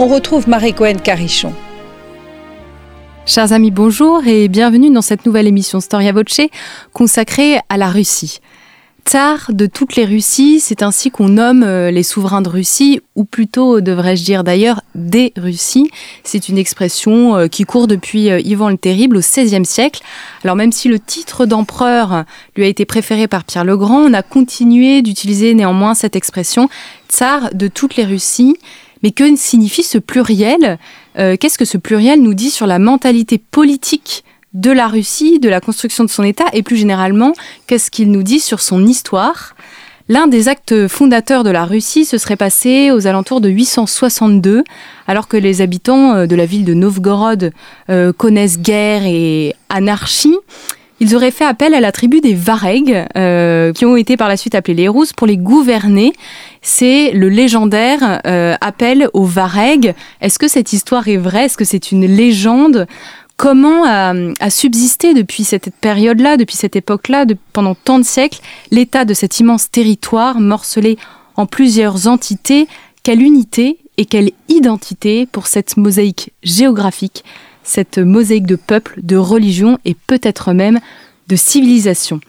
On retrouve Marie-Cohen Carichon. Chers amis, bonjour et bienvenue dans cette nouvelle émission Storia Voce consacrée à la Russie. Tsar de toutes les Russies, c'est ainsi qu'on nomme euh, les souverains de Russie, ou plutôt devrais-je dire d'ailleurs des Russies. C'est une expression euh, qui court depuis euh, Ivan le Terrible au XVIe siècle. Alors même si le titre d'empereur lui a été préféré par Pierre le Grand, on a continué d'utiliser néanmoins cette expression Tsar de toutes les Russies. Mais que signifie ce pluriel euh, Qu'est-ce que ce pluriel nous dit sur la mentalité politique de la Russie, de la construction de son État, et plus généralement, qu'est-ce qu'il nous dit sur son histoire? L'un des actes fondateurs de la Russie se serait passé aux alentours de 862, alors que les habitants euh, de la ville de Novgorod euh, connaissent guerre et anarchie. Ils auraient fait appel à la tribu des Varegs, euh, qui ont été par la suite appelés les Rousses, pour les gouverner. C'est le légendaire euh, appel aux Varegs. Est-ce que cette histoire est vraie? Est-ce que c'est une légende? Comment a, subsisté depuis cette période-là, depuis cette époque-là, pendant tant de siècles, l'état de cet immense territoire morcelé en plusieurs entités? Quelle unité et quelle identité pour cette mosaïque géographique cette mosaïque de peuples, de religions et peut-être même de civilisations.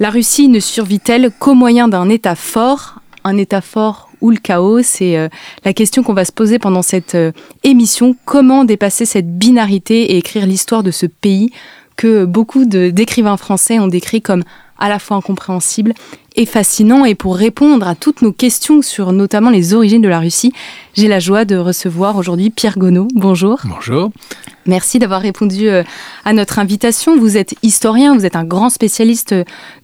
La Russie ne survit-elle qu'au moyen d'un État fort, un État fort ou le chaos? C'est euh, la question qu'on va se poser pendant cette euh, émission. Comment dépasser cette binarité et écrire l'histoire de ce pays que beaucoup d'écrivains français ont décrit comme à la fois incompréhensible et fascinant. Et pour répondre à toutes nos questions sur notamment les origines de la Russie, j'ai la joie de recevoir aujourd'hui Pierre Gonod. Bonjour. Bonjour. Merci d'avoir répondu euh, à notre invitation. Vous êtes historien, vous êtes un grand spécialiste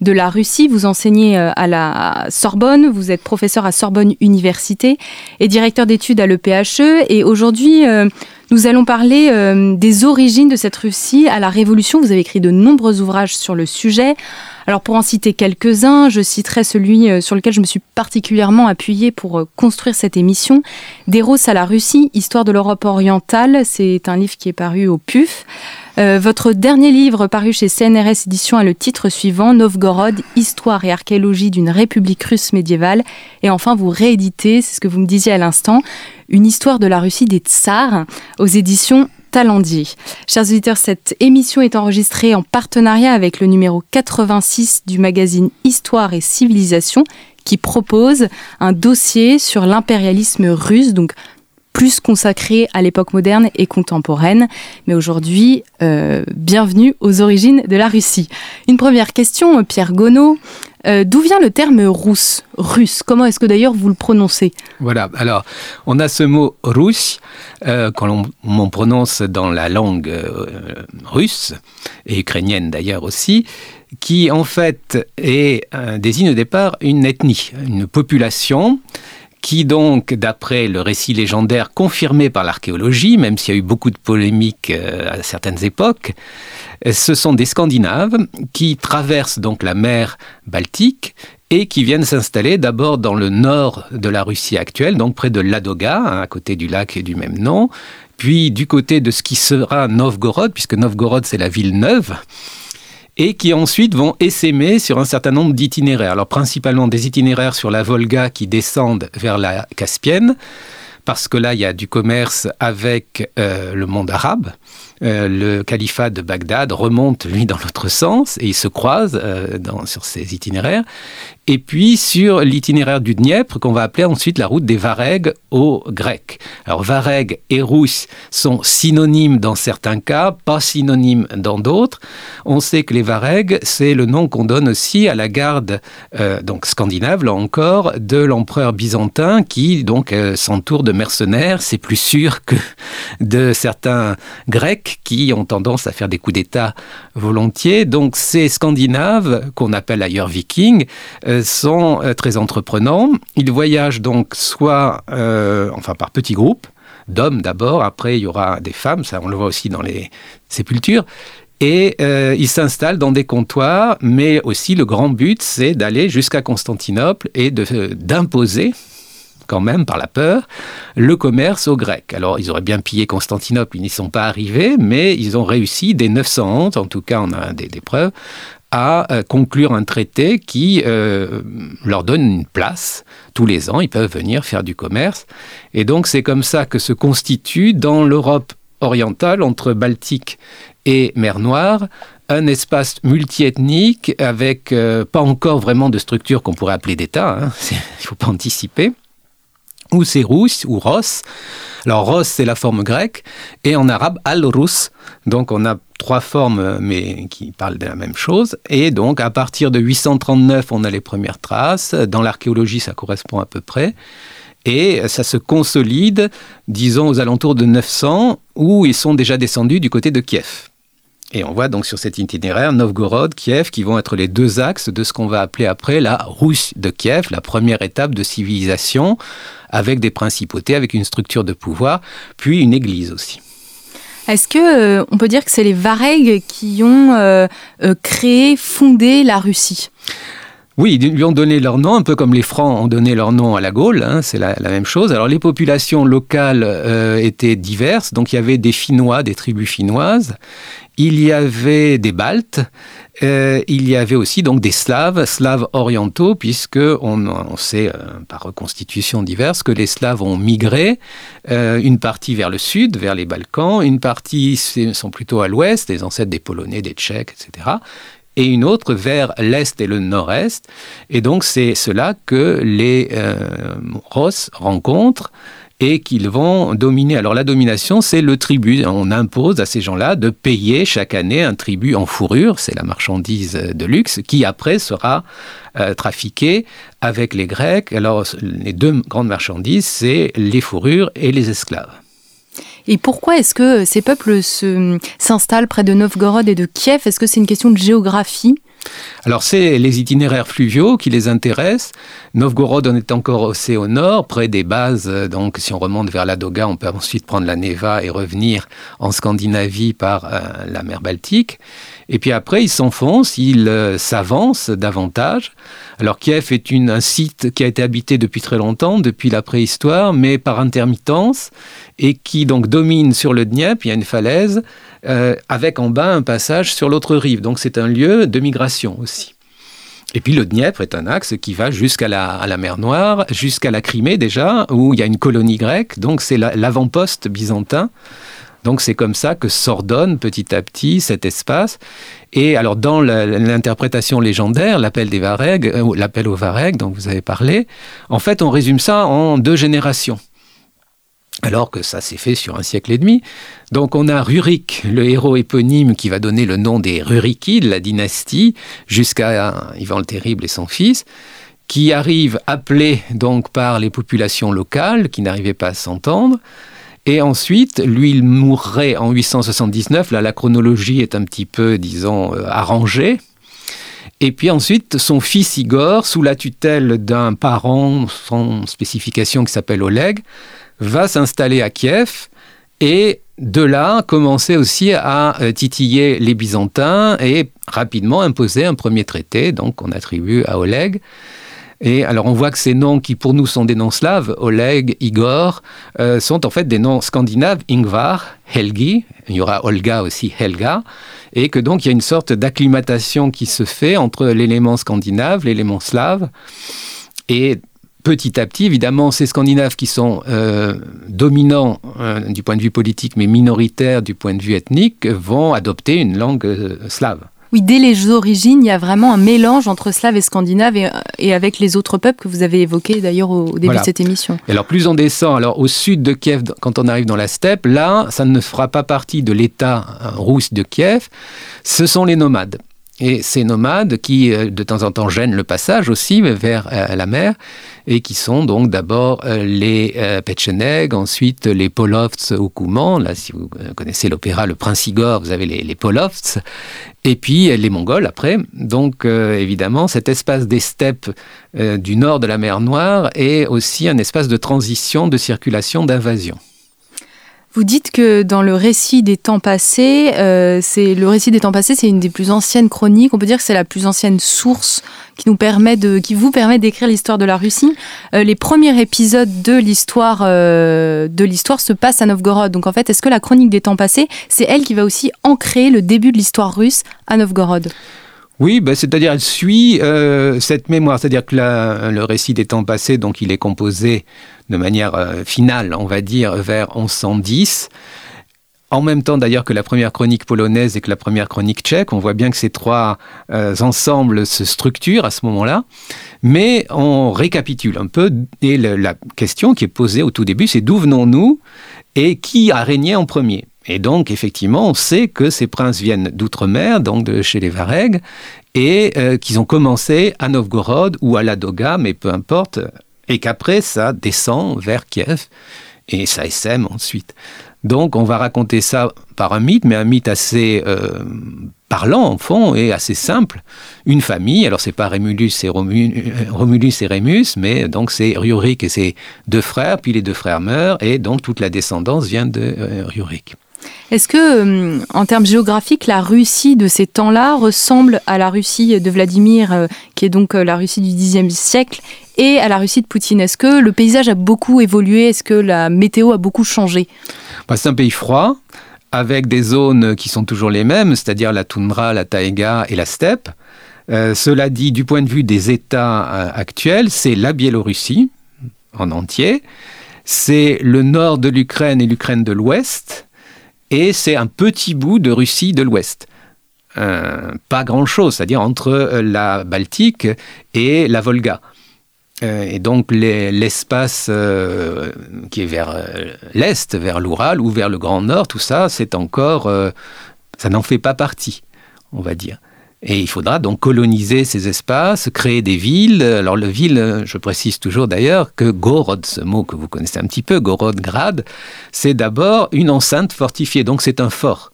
de la Russie, vous enseignez euh, à la Sorbonne, vous êtes professeur à Sorbonne Université et directeur d'études à l'EPHE. Et aujourd'hui, euh, nous allons parler des origines de cette Russie à la Révolution. Vous avez écrit de nombreux ouvrages sur le sujet. Alors pour en citer quelques-uns, je citerai celui euh, sur lequel je me suis particulièrement appuyée pour euh, construire cette émission, D'Eros à la Russie, Histoire de l'Europe orientale. C'est un livre qui est paru au PUF. Euh, votre dernier livre paru chez CNRS Éditions a le titre suivant, Novgorod, Histoire et archéologie d'une république russe médiévale. Et enfin, vous rééditez, c'est ce que vous me disiez à l'instant, une histoire de la Russie des tsars aux éditions Talendier. Chers auditeurs, cette émission est enregistrée en partenariat avec le numéro 86 du magazine Histoire et Civilisation qui propose un dossier sur l'impérialisme russe, donc plus consacré à l'époque moderne et contemporaine. Mais aujourd'hui, euh, bienvenue aux origines de la Russie. Une première question, Pierre Gonod. Euh, d'où vient le terme russe Russe? Comment est-ce que d'ailleurs vous le prononcez? Voilà, alors on a ce mot russe euh, quand on, prononce dans la langue euh, russe, et ukrainienne d'ailleurs aussi, qui en fait désigne au départ une ethnie, une population qui donc, d'après le récit légendaire confirmé par l'archéologie, même s'il y a eu beaucoup de polémiques à certaines époques, ce sont des Scandinaves qui traversent donc la mer Baltique et qui viennent s'installer d'abord dans le nord de la Russie actuelle, donc près de Ladoga, hein, à côté du lac du même nom, puis du côté de ce qui sera Novgorod, puisque Novgorod c'est la ville neuve, et qui ensuite vont essaimer sur un certain nombre d'itinéraires. Alors principalement des itinéraires sur la Volga qui descendent vers la Caspienne, parce que là il y a du commerce avec euh, le monde arabe. Euh, le califat de Bagdad remonte, lui, dans l'autre sens, et il se croise euh, sur ses itinéraires. Et puis sur l'itinéraire du Dniepr, qu'on va appeler ensuite la route des Varegs aux Grecs. Alors Vareg et Rousse sont synonymes dans certains cas, pas synonymes dans d'autres. On sait que les Varegs, c'est le nom qu'on donne aussi à la garde, euh, donc scandinave, là encore, de l'empereur byzantin qui donc s'entoure de mercenaires. C'est plus sûr que de certains Grecs qui ont tendance à faire des coups d'État volontiers. Donc ces Scandinaves, qu'on appelle ailleurs vikings, euh, sont euh, très entreprenants. Ils voyagent donc soit, euh, enfin par petits groupes, d'hommes d'abord, après il y aura des femmes, ça on le voit aussi dans les sépultures. Et euh, ils s'installent dans des comptoirs, mais aussi le grand but, c'est d'aller jusqu'à Constantinople et d'imposer quand même par la peur, le commerce aux Grecs. Alors ils auraient bien pillé Constantinople, ils n'y sont pas arrivés, mais ils ont réussi dès 911, en tout cas on a des, preuves, à euh, conclure un traité qui euh, leur donne une place. Tous les ans, ils peuvent venir faire du commerce. Et donc c'est comme ça que se constitue dans l'Europe orientale, entre Baltique et mer Noire, un espace multiethnique avec euh, pas encore vraiment de structure qu'on pourrait appeler d'État, hein, il ne faut pas anticiper, ou c'est Rousse ou Ros. Alors Ros, c'est la forme grecque, et en arabe, Al-Rus. Donc on a trois formes, mais qui parlent de la même chose. Et donc à partir de 839, on a les premières traces. Dans l'archéologie, ça correspond à peu près. Et ça se consolide, disons, aux alentours de 900, où ils sont déjà descendus du côté de Kiev. Et on voit donc sur cet itinéraire Novgorod, Kiev, qui vont être les deux axes de ce qu'on va appeler après la Russe de Kiev, la première étape de civilisation, avec des principautés, avec une structure de pouvoir, puis une église aussi. Est-ce que euh, on peut dire que c'est les Varegs qui ont euh, euh, créé, fondé la Russie? Oui, ils lui ont donné leur nom, un peu comme les Francs ont donné leur nom à la Gaule, hein, c'est la, même chose. Alors les populations locales étaient diverses, donc il y avait des Finnois, des tribus finnoises, il y avait des Baltes, euh, il y avait aussi donc des Slaves, Slaves orientaux, puisque on, sait euh, par reconstitution diverses que les Slaves ont migré, euh, une partie vers le sud, vers les Balkans, une partie sont plutôt à l'ouest, les ancêtres des Polonais, des Tchèques, etc et une autre vers l'est et le nord-est. Et donc c'est cela que les euh, Ross rencontrent et qu'ils vont dominer. Alors la domination, c'est le tribut. On impose à ces gens-là de payer chaque année un tribut en fourrure, c'est la marchandise de luxe, qui après sera euh, trafiquée avec les Grecs. Alors les deux grandes marchandises, c'est les fourrures et les esclaves. Et pourquoi est-ce que ces peuples s'installent près de Novgorod et de Kiev? Est-ce que c'est une question de géographie? Alors c'est les itinéraires fluviaux qui les intéressent. Novgorod on est encore aussi au nord, près des bases. Donc si on remonte vers la Doga, on peut ensuite prendre la Neva et revenir en Scandinavie par euh, la mer Baltique. Et puis après, ils s'enfoncent, ils euh, s'avancent davantage. Alors Kiev est une, un site qui a été habité depuis très longtemps, depuis la préhistoire, mais par intermittence, et qui donc domine sur le Dniepr. Il y a une falaise euh, avec en bas un passage sur l'autre rive. Donc c'est un lieu de migration aussi. Et puis le Dniepr est un axe qui va jusqu'à la, mer Noire, jusqu'à la Crimée déjà, où il y a une colonie grecque, donc c'est l'avant-poste byzantin. Donc c'est comme ça que s'ordonne petit à petit cet espace. Et alors dans l'interprétation légendaire, l'appel des Varegs, euh, l'appel aux Varegs dont vous avez parlé, en fait on résume ça en deux générations alors que ça s'est fait sur un siècle et demi. Donc on a Rurik, le héros éponyme qui va donner le nom des Rurikides, la dynastie, jusqu'à Ivan le Terrible et son fils, qui arrive appelé donc par les populations locales qui n'arrivaient pas à s'entendre. Et ensuite, lui, il mourrait en 879. Là, la chronologie est un petit peu, disons, euh, arrangée. Et puis ensuite, son fils Igor, sous la tutelle d'un parent sans spécification qui s'appelle Oleg, va s'installer à Kiev et de là commencer aussi à euh, titiller les Byzantins et rapidement imposer un premier traité, donc qu'on attribue à Oleg. Et alors on voit que ces noms qui pour nous sont des noms slaves, Oleg, Igor, euh, sont en fait des noms scandinaves, Ingvar, Helgi, il y aura Olga aussi, Helga, et que donc il y a une sorte d'acclimatation qui se fait entre l'élément scandinave, l'élément slave, et petit à petit, évidemment, ces Scandinaves qui sont euh, dominants euh, du point de vue politique, mais minoritaires du point de vue ethnique, vont adopter une langue euh, slave. Oui, dès les origines, il y a vraiment un mélange entre slave et scandinave et, avec les autres peuples que vous avez évoqués d'ailleurs au, début de cette émission. Et alors plus on descend, alors au sud de Kiev, quand on arrive dans la steppe, là, ça ne fera pas partie de l'État russe de Kiev, ce sont les nomades. Et ces nomades qui, euh, de temps en temps, gênent le passage aussi vers euh, la mer, et qui sont donc d'abord euh, les Petcheneg, ensuite les Polovts au Kouman. Là, si vous connaissez l'opéra Le Prince Igor, vous avez les, les Polovts. Et puis les Mongols après. Donc évidemment, cet espace des steppes du nord de la mer Noire est aussi un espace de transition, de circulation, d'invasion. Vous dites que dans le récit des temps passés, euh, c'est le récit des temps passés, c'est une des plus anciennes chroniques. On peut dire que c'est la plus ancienne source qui nous permet de, qui vous permet d'écrire l'histoire de la Russie. Euh, les premiers épisodes de l'histoire euh, de l'histoire se passent à Novgorod. Donc en fait, est-ce que la chronique des temps passés, c'est elle qui va aussi ancrer le début de l'histoire russe à Novgorod? Oui, bah, c'est-à-dire elle suit euh, cette mémoire, c'est-à-dire que le récit des temps passés, donc il est composé de manière euh, finale, on va dire, vers 1110. En même temps d'ailleurs que la première chronique polonaise et que la première chronique tchèque, on voit bien que ces trois euh, ensembles se structurent à ce moment-là, mais on récapitule un peu, et la question qui est posée au tout début, c'est d'où venons-nous et qui a régné en premier? Et donc, effectivement, on sait que ces princes viennent d'outre-mer, donc de chez les Varegs, et euh, qu'ils ont commencé à Novgorod ou à Ladoga, mais peu importe, et qu'après, ça descend vers Kiev, et ça SM ensuite. Donc, on va raconter ça par un mythe, mais un mythe assez euh, parlant, en fond, et assez simple. Une famille, alors c'est pas Rémulus et, Romulus et Rémus, mais donc c'est Rioric et ses deux frères, puis les deux frères meurent, et donc toute la descendance vient de euh, Rioric. Est-ce que, euh, en termes géographiques, la Russie de ces temps-là ressemble à la Russie de Vladimir, euh, qui est donc euh, la Russie du Xe siècle, et à la Russie de Poutine? Est-ce que le paysage a beaucoup évolué? Est-ce que la météo a beaucoup changé? Bah, C'est un pays froid, avec des zones qui sont toujours les mêmes, c'est-à-dire la toundra, la taïga et la steppe. cela dit, du point de vue des États actuels, c'est la Biélorussie en entier, c'est le nord de l'Ukraine et l'Ukraine de l'Ouest, et c'est un petit bout de Russie de l'Ouest. Euh, pas grand-chose, c'est-à-dire entre euh, la Baltique et la Volga. Euh, et donc l'espace qui est vers l'Est, vers l'Oural ou vers le Grand Nord, tout ça, c'est encore... ça n'en fait pas partie, on va dire. Et il faudra donc coloniser ces espaces, créer des villes. Alors le ville, je précise toujours d'ailleurs que Gorod, ce mot que vous connaissez un petit peu, Gorodgrad, c'est d'abord une enceinte fortifiée, donc c'est un fort.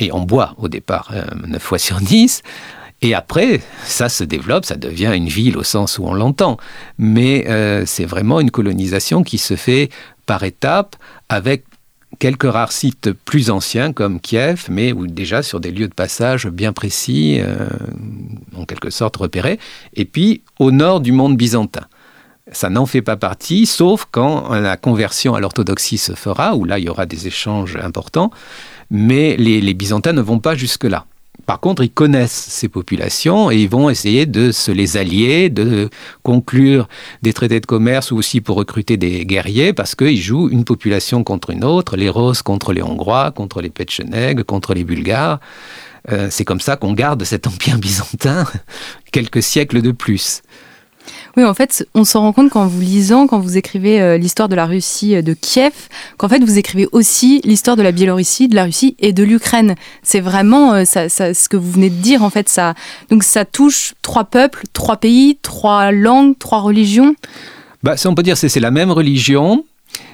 Et en bois au départ, 9 euh, fois sur 10. Et après, ça se développe, ça devient une ville au sens où on l'entend. Mais euh, c'est vraiment une colonisation qui se fait par étapes avec quelques rares sites plus anciens comme Kiev, mais déjà sur des lieux de passage bien précis, euh, en quelque sorte repérés, et puis au nord du monde byzantin. Ça n'en fait pas partie, sauf quand la conversion à l'orthodoxie se fera, où là il y aura des échanges importants, mais les Byzantins ne vont pas jusque-là. Par contre, ils connaissent ces populations et ils vont essayer de se les allier, de conclure des traités de commerce ou aussi pour recruter des guerriers parce qu'ils jouent une population contre une autre, les Roses contre les Hongrois, contre les Petchenègues, contre les Bulgares. Euh, c'est comme ça qu'on garde cet empire byzantin quelques siècles de plus. Oui, en fait, on se rend compte qu'en vous lisant, quand vous écrivez euh, l'histoire de la Russie euh, de Kiev, qu'en fait, vous écrivez aussi l'histoire de la Biélorussie, de la Russie et de l'Ukraine. C'est vraiment euh, ce que vous venez de dire, en fait. Ça, donc, ça touche trois peuples, trois pays, trois langues, trois religions. Bah, on peut dire c'est la même religion,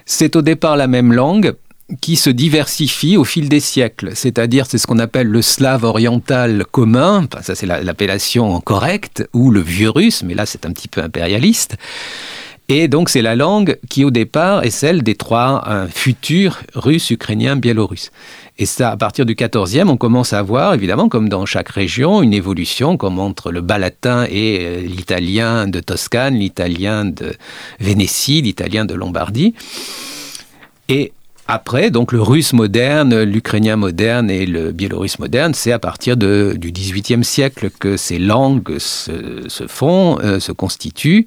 c'est au départ la même langue, qui se diversifie au fil des siècles. C'est-à-dire, c'est ce qu'on appelle le slave oriental commun, ça c'est l'appellation correcte, ou le vieux russe, mais là c'est un petit peu impérialiste. Et donc c'est la langue qui au départ est celle des trois euh, futurs russes, ukrainiens, biélorusses. Et ça, à partir du 14e, on commence à voir, évidemment, comme dans chaque région, une évolution, comme entre le bas latin et euh, l'italien de Toscane, l'italien de Vénétie, l'italien de Lombardie. Et après, donc le russe moderne, l'ukrainien moderne et le biélorusse moderne, c'est à partir du XVIIIe siècle que ces langues se, font, euh, se constituent,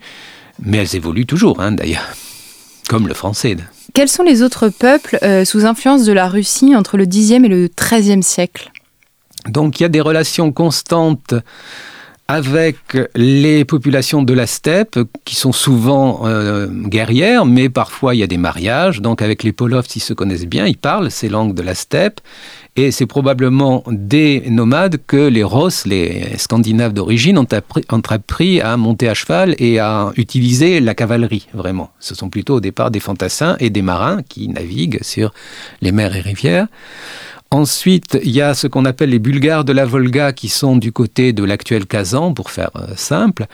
mais elles évoluent toujours, hein, d'ailleurs, comme le français. Quels sont les autres peuples euh, sous influence de la Russie entre le Xe et le XIIIe siècle? Donc il y a des relations constantes avec les populations de la steppe qui sont souvent euh, guerrières, mais parfois il y a des mariages. Donc avec les Polovs, ils se connaissent bien, ils parlent ces langues de la steppe. Et c'est probablement des nomades que les Ross, les Scandinaves d'origine, ont appris, à monter à cheval et à utiliser la cavalerie, vraiment. Ce sont plutôt au départ des fantassins et des marins qui naviguent sur les mers et rivières. Ensuite, il y a ce qu'on appelle les Bulgares de la Volga qui sont du côté de l'actuel Kazan, pour faire euh, simple,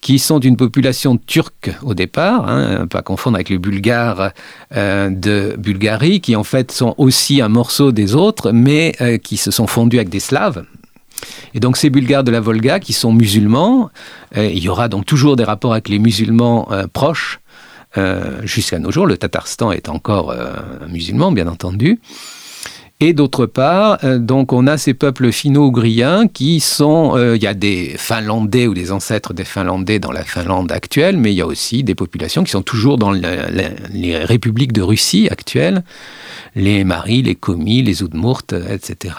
qui sont d'une population turque au départ, hein, pas confondre avec les Bulgares euh, de Bulgarie, qui en fait sont aussi un morceau des autres, mais euh, qui se sont fondus avec des Slaves. Et donc ces Bulgares de la Volga qui sont musulmans, euh, il y aura donc toujours des rapports avec les musulmans proches jusqu'à nos jours. Le Tatarstan est encore musulman, bien entendu. Et d'autre part, euh, donc on a ces peuples finno-ougriens qui sont, euh, il y a des Finlandais ou des ancêtres des Finlandais dans la Finlande actuelle, mais il y a aussi des populations qui sont toujours dans les républiques de Russie actuelles, les Maris, les Komis, les Udmurt, etc.,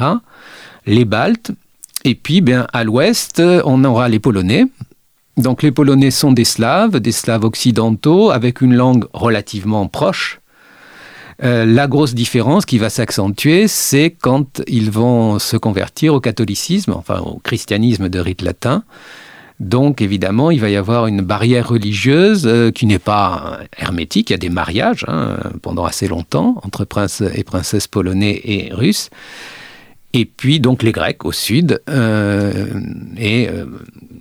les Baltes. Et puis, bien, à l'ouest, on aura les Polonais. Donc les Polonais sont des Slaves, des Slaves occidentaux, avec une langue relativement proche euh, la grosse différence qui va s'accentuer, c'est quand ils vont se convertir au catholicisme, enfin au christianisme de rite latin. Donc évidemment, il va y avoir une barrière religieuse euh, qui n'est pas hermétique. Il y a des mariages hein, pendant assez longtemps entre princes et princesses polonais et russes. Et puis donc les Grecs au sud euh, et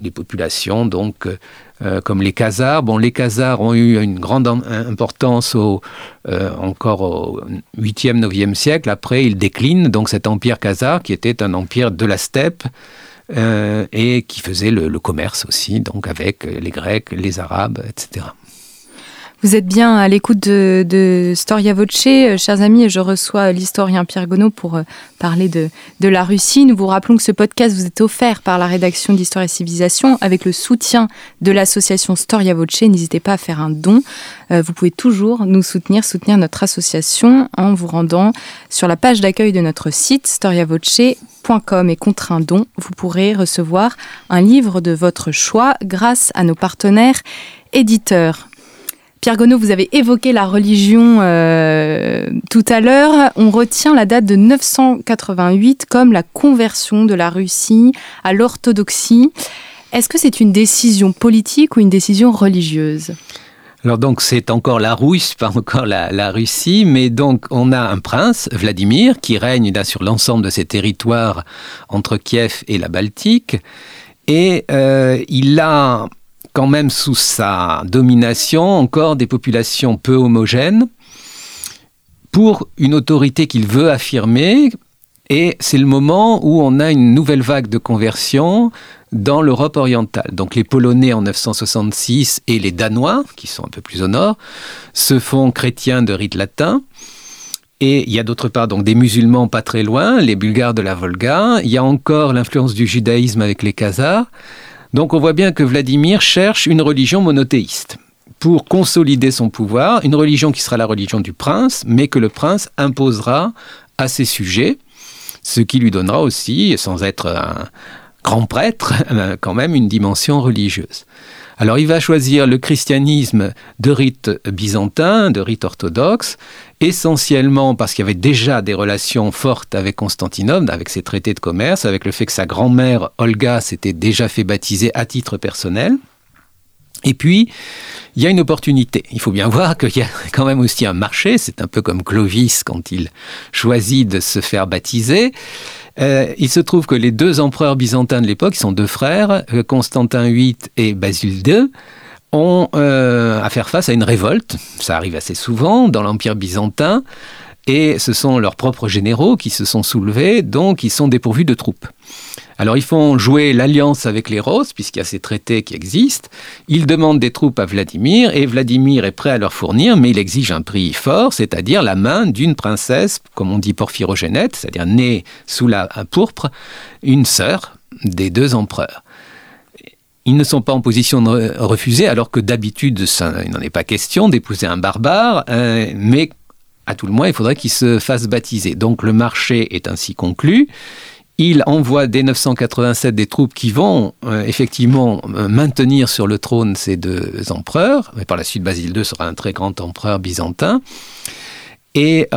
les populations donc euh, comme les Khazars. Bon, les Khazars ont eu une grande importance au, euh, encore au 8e, 9e siècle. Après, ils déclinent. Donc cet empire khazar, qui était un empire de la steppe, euh, et qui faisait le, le, commerce aussi, donc avec les Grecs, les Arabes, etc. Vous êtes bien à l'écoute de, de, Storia Voce, euh, chers amis, je reçois l'historien Pierre Gonod pour euh, parler de, de, la Russie. Nous vous rappelons que ce podcast vous est offert par la rédaction d'Histoire et Civilisation avec le soutien de l'association Storia Voce. N'hésitez pas à faire un don. Euh, vous pouvez toujours nous soutenir, soutenir notre association en vous rendant sur la page d'accueil de notre site storiavoce.com et contre un don, vous pourrez recevoir un livre de votre choix grâce à nos partenaires éditeurs. Pierre Gonod, vous avez évoqué la religion euh, tout à l'heure. On retient la date de 988 comme la conversion de la Russie à l'orthodoxie. Est-ce que c'est une décision politique ou une décision religieuse? Alors donc c'est encore la Russe, pas encore la, Russie, mais donc on a un prince, Vladimir, qui règne là sur l'ensemble de ces territoires entre Kiev et la Baltique, et euh, il a quand même sous sa domination encore des populations peu homogènes pour une autorité qu'il veut affirmer. Et c'est le moment où on a une nouvelle vague de conversion dans l'Europe orientale. Donc les Polonais en 966 et les Danois, qui sont un peu plus au nord, se font chrétiens de rite latin. Et il y a d'autre part donc des musulmans pas très loin, les Bulgares de la Volga. Il y a encore l'influence du judaïsme avec les Khazars. Donc on voit bien que Vladimir cherche une religion monothéiste pour consolider son pouvoir, une religion qui sera la religion du prince, mais que le prince imposera à ses sujets, ce qui lui donnera aussi, sans être un grand prêtre, quand même une dimension religieuse. Alors il va choisir le christianisme de rite byzantin, de rite orthodoxe, essentiellement parce qu'il y avait déjà des relations fortes avec Constantinople, avec ses traités de commerce, avec le fait que sa grand-mère Olga s'était déjà fait baptiser à titre personnel. Et puis, il y a une opportunité. Il faut bien voir qu'il y a quand même aussi un marché. C'est un peu comme Clovis quand il choisit de se faire baptiser. Euh, il se trouve que les deux empereurs byzantins de l'époque, sont deux frères, euh, Constantin VIII et Basile II, ont euh, à faire face à une révolte. Ça arrive assez souvent dans l'Empire byzantin. Et ce sont leurs propres généraux qui se sont soulevés, donc ils sont dépourvus de troupes. Alors ils font jouer l'alliance avec les Roses, puisqu'il y a ces traités qui existent. Ils demandent des troupes à Vladimir, et Vladimir est prêt à leur fournir, mais il exige un prix fort, c'est-à-dire la main d'une princesse, comme on dit porphyrogénète, c'est-à-dire née sous la pourpre, une sœur des deux empereurs ils ne sont pas en position de refuser, alors que d'habitude, il n'en est pas question d'épouser un barbare, euh, mais à tout le moins, il faudrait qu'il se fasse baptiser. Donc le marché est ainsi conclu. Il envoie dès 987 des troupes qui vont euh, effectivement euh, maintenir sur le trône ces deux empereurs. Mais par la suite, Basile II sera un très grand empereur byzantin. Et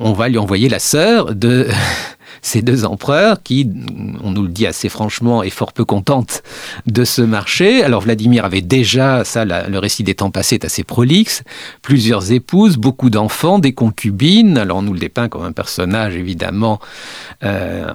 on va lui envoyer la sœur de ces deux empereurs qui, on nous le dit assez franchement, est fort peu contente de ce marché. Alors Vladimir avait déjà, ça, le récit des temps passés est assez prolixe, plusieurs épouses, beaucoup d'enfants, des concubines. Alors on nous le dépeint comme un personnage évidemment euh,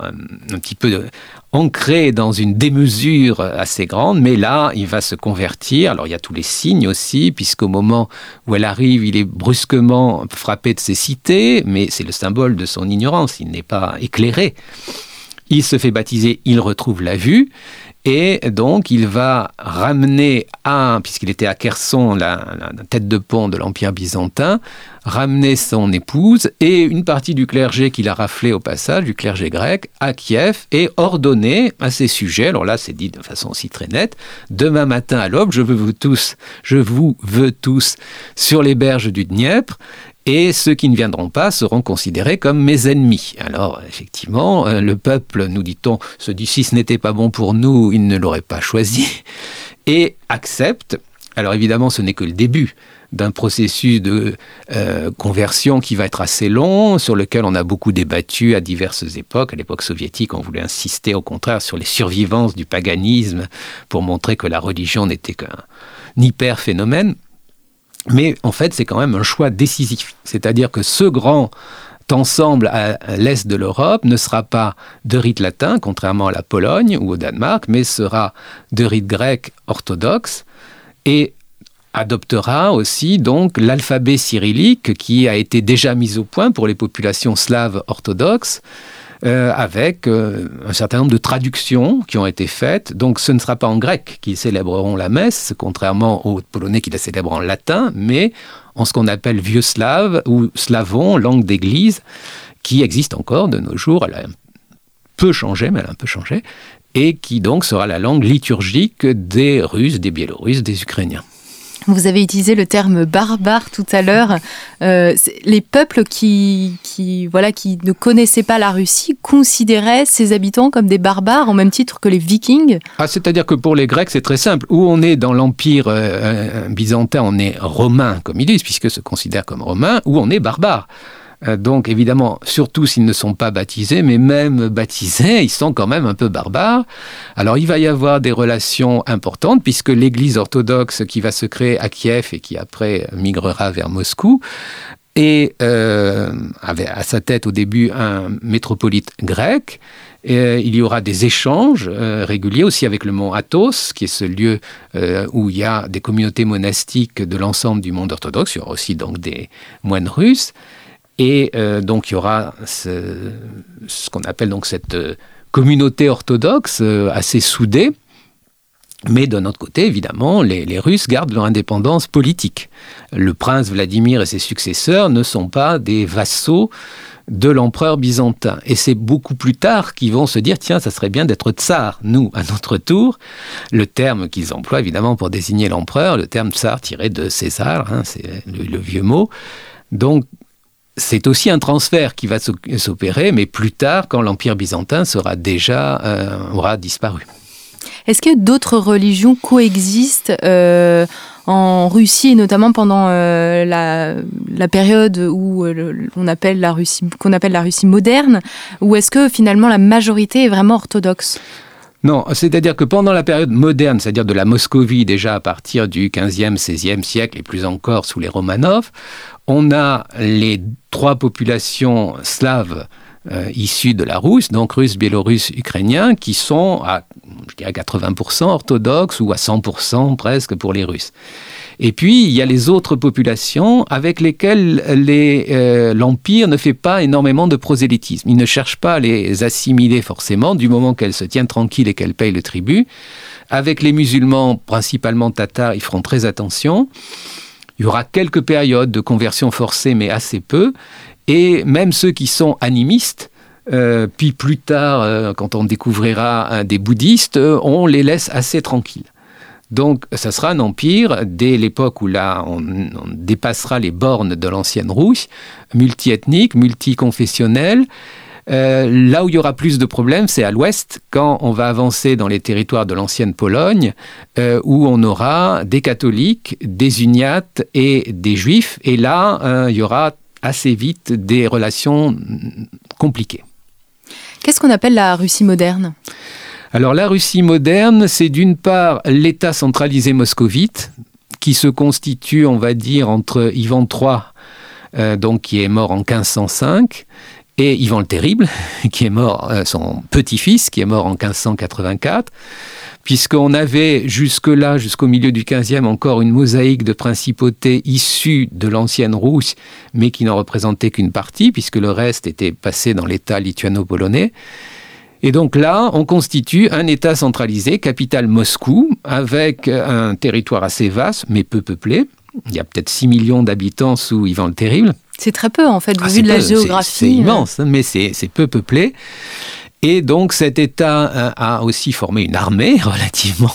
un petit peu ancré dans une démesure assez grande, mais là, il va se convertir. Alors, il y a tous les signes aussi, puisqu'au moment où elle arrive, il est brusquement frappé de ses cités, mais c'est le symbole de son ignorance, il n'est pas éclairé. Il se fait baptiser, il retrouve la vue, et donc, il va ramener à, puisqu'il était à Kherson, la, tête de pont de l'Empire byzantin, ramener son épouse et une partie du clergé qu'il a raflé au passage, du clergé grec, à Kiev et ordonner à ses sujets, alors là c'est dit de façon aussi très nette, demain matin à l'aube, je veux vous tous, je vous veux tous sur les berges du Dniepr et ceux qui ne viendront pas seront considérés comme mes ennemis. Alors, effectivement, euh, le peuple, nous dit-on, se dit si ce n'était pas bon pour nous, il ne l'aurait pas choisi, et accepte. Alors évidemment, ce n'est que le début d'un processus de euh, conversion qui va être assez long, sur lequel on a beaucoup débattu à diverses époques. À l'époque soviétique, on voulait insister au contraire sur les survivances du paganisme pour montrer que la religion n'était qu'un hyper phénomène. Mais en fait, c'est quand même un choix décisif. C'est-à-dire que ce grand ensemble à l'est de l'Europe ne sera pas de rite latin, contrairement à la Pologne ou au Danemark, mais sera de rite grec orthodoxe et adoptera aussi donc l'alphabet cyrillique qui a été déjà mis au point pour les populations slaves orthodoxes euh, avec euh, un certain nombre de traductions qui ont été faites. Donc ce ne sera pas en grec qu'ils célébreront la messe, contrairement aux Polonais qui la célèbrent en latin, mais en ce qu'on appelle vieux slave ou slavon, langue d'église, qui existe encore de nos jours. Elle a un peu changé, mais elle a un peu changé, et qui donc sera la langue liturgique des Russes, des Biélorusses, des Ukrainiens. Vous avez utilisé le terme barbare tout à l'heure. Euh, les peuples qui, voilà, qui ne connaissaient pas la Russie considéraient ses habitants comme des barbares, au même titre que les Vikings ah, C'est-à-dire que pour les Grecs, c'est très simple. Où on est dans l'Empire euh, euh, byzantin, on est romain, comme ils disent, puisque se considèrent comme romain, ou on est barbare. Euh, donc évidemment, surtout s'ils ne sont pas baptisés, mais même baptisés, ils sont quand même un peu barbares. Alors il va y avoir des relations importantes, puisque l'Église orthodoxe qui va se créer à Kiev et qui après migrera vers Moscou, et euh, avait à sa tête au début un métropolite grec. Euh, il y aura des échanges réguliers aussi avec le mont Athos, qui est ce lieu où il y a des communautés monastiques de l'ensemble du monde orthodoxe. Il y aura aussi donc des moines russes. Et euh, donc il y aura ce, qu'on appelle donc cette euh, communauté orthodoxe euh, assez soudée. Mais d'un autre côté, évidemment, les, Russes gardent leur indépendance politique. Le prince Vladimir et ses successeurs ne sont pas des vassaux de l'empereur byzantin. Et c'est beaucoup plus tard qu'ils vont se dire, tiens, ça serait bien d'être tsar, nous, à notre tour. Le terme qu'ils emploient, évidemment, pour désigner l'empereur, le terme tsar tiré de César, hein, c'est le, le, vieux mot. Donc, c'est aussi un transfert qui va s'opérer, mais plus tard, quand l'Empire byzantin sera déjà, euh, aura disparu. Est-ce que d'autres religions coexistent euh, en Russie, notamment pendant euh, la, période où on appelle la Russie, qu'on appelle la Russie moderne, ou est-ce que finalement la majorité est vraiment orthodoxe? Non, c'est-à-dire que pendant la période moderne, c'est-à-dire de la Moscovie déjà à partir du 15e, 16e siècle et plus encore sous les Romanov, on a les trois populations slaves euh, issues de la Russe, donc russes, biélorusses, ukrainiens, qui sont à, je dirais 80% orthodoxes ou à 100% presque pour les Russes. Et puis, il y a les autres populations avec lesquelles euh, l'Empire ne fait pas énormément de prosélytisme. Il ne cherche pas à les assimiler forcément du moment qu'elles se tiennent tranquilles et qu'elles payent le tribut. Avec les musulmans, principalement tatars, ils feront très attention. Il y aura quelques périodes de conversion forcée, mais assez peu. Et même ceux qui sont animistes, euh, puis plus tard, euh, quand on découvrira des bouddhistes, on les laisse assez tranquilles. Donc, ça sera un empire dès l'époque où là, on, dépassera les bornes de l'ancienne Russe, multiethnique, multiconfessionnel. Euh, là où il y aura plus de problèmes, c'est à l'ouest, quand on va avancer dans les territoires de l'ancienne Pologne, euh, où on aura des catholiques, des uniates et des juifs. Et là, euh, il y aura assez vite des relations compliquées. Qu'est-ce qu'on appelle la Russie moderne? Alors la Russie moderne, c'est d'une part l'État centralisé moscovite, qui se constitue, on va dire, entre Ivan III, euh, donc qui est mort en 1505, et Ivan le Terrible, qui est mort, euh, son petit-fils, qui est mort en 1584, puisqu'on avait jusque-là, jusqu'au milieu du XVe, encore une mosaïque de principautés issues de l'ancienne Rousse, mais qui n'en représentait qu'une partie, puisque le reste était passé dans l'État lituano-polonais. Et donc là, on constitue un État centralisé, capitale Moscou, avec un territoire assez vaste, mais peu peuplé. Il y a peut-être 6 millions d'habitants sous Ivan le Terrible. C'est très peu, en fait, ah, vu de la géographie. C'est immense, hein, mais c'est peu peuplé. Et donc cet État euh, a aussi formé une armée relativement,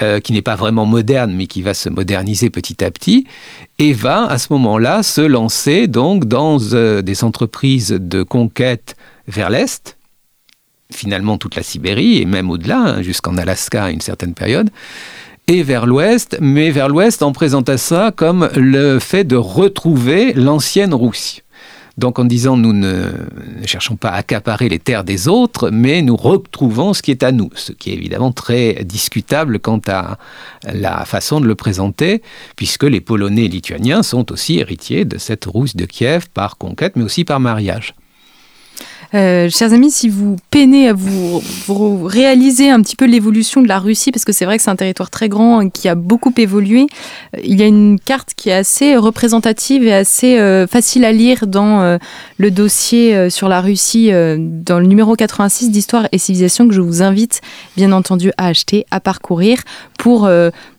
euh, qui n'est pas vraiment moderne, mais qui va se moderniser petit à petit, et va à ce moment-là se lancer donc dans euh, des entreprises de conquête vers l'Est, finalement toute la Sibérie et même au-delà, hein, jusqu'en Alaska à une certaine période, et vers l'ouest, mais vers l'ouest en présentant ça comme le fait de retrouver l'ancienne Russie. Donc en disant nous ne cherchons pas à accaparer les terres des autres, mais nous retrouvons ce qui est à nous, ce qui est évidemment très discutable quant à la façon de le présenter, puisque les Polonais et Lituaniens sont aussi héritiers de cette Rousse de Kiev par conquête, mais aussi par mariage. Euh, chers amis, si vous peinez à vous, réaliser un petit peu l'évolution de la Russie, parce que c'est vrai que c'est un territoire très grand qui a beaucoup évolué, euh, il y a une carte qui est assez représentative et assez euh, facile à lire dans le dossier sur la Russie, dans le numéro 86 d'Histoire et Civilisation, que je vous invite bien entendu à acheter, à parcourir, pour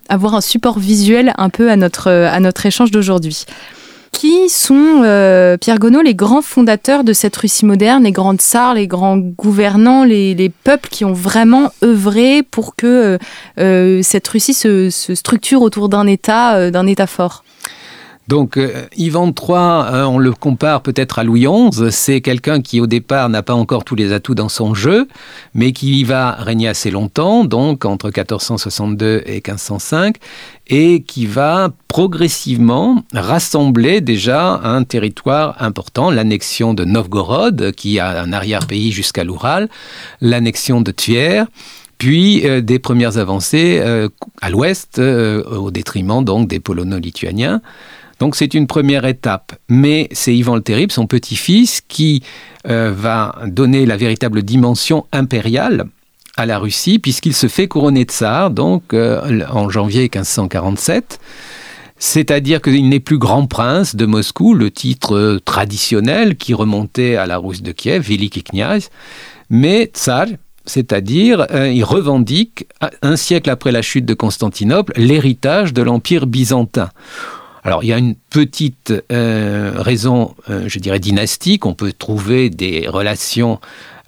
avoir un support visuel un peu à notre, à notre échange d'aujourd'hui. Qui sont, euh, Pierre Gonod, les grands fondateurs de cette Russie moderne, les grands tsars, les grands gouvernants, les, peuples qui ont vraiment œuvré pour que euh, euh, cette Russie se, se, structure autour d'un État, d'un État fort donc euh, Ivan III, euh, on le compare peut-être à Louis XI, c'est quelqu'un qui au départ n'a pas encore tous les atouts dans son jeu, mais qui va régner assez longtemps, donc entre 1462 et 1505, et qui va progressivement rassembler déjà un territoire important, l'annexion de Novgorod, qui a un arrière-pays jusqu'à l'Oural, l'annexion de Tver, puis euh, des premières avancées à l'ouest, au détriment donc des polono-lituaniens. Donc c'est une première étape. Mais c'est Ivan le Terrible, son petit-fils, qui euh, va donner la véritable dimension impériale à la Russie, puisqu'il se fait couronner tsar, donc euh, en janvier 1547. C'est-à-dire qu'il n'est plus grand prince de Moscou, le titre euh, traditionnel qui remontait à la Russe de Kiev, Veliki Kniaz, mais tsar, c'est-à-dire il revendique, un siècle après la chute de Constantinople, l'héritage de l'Empire byzantin. Alors il y a une petite euh, raison, euh, je dirais dynastique, on peut trouver des relations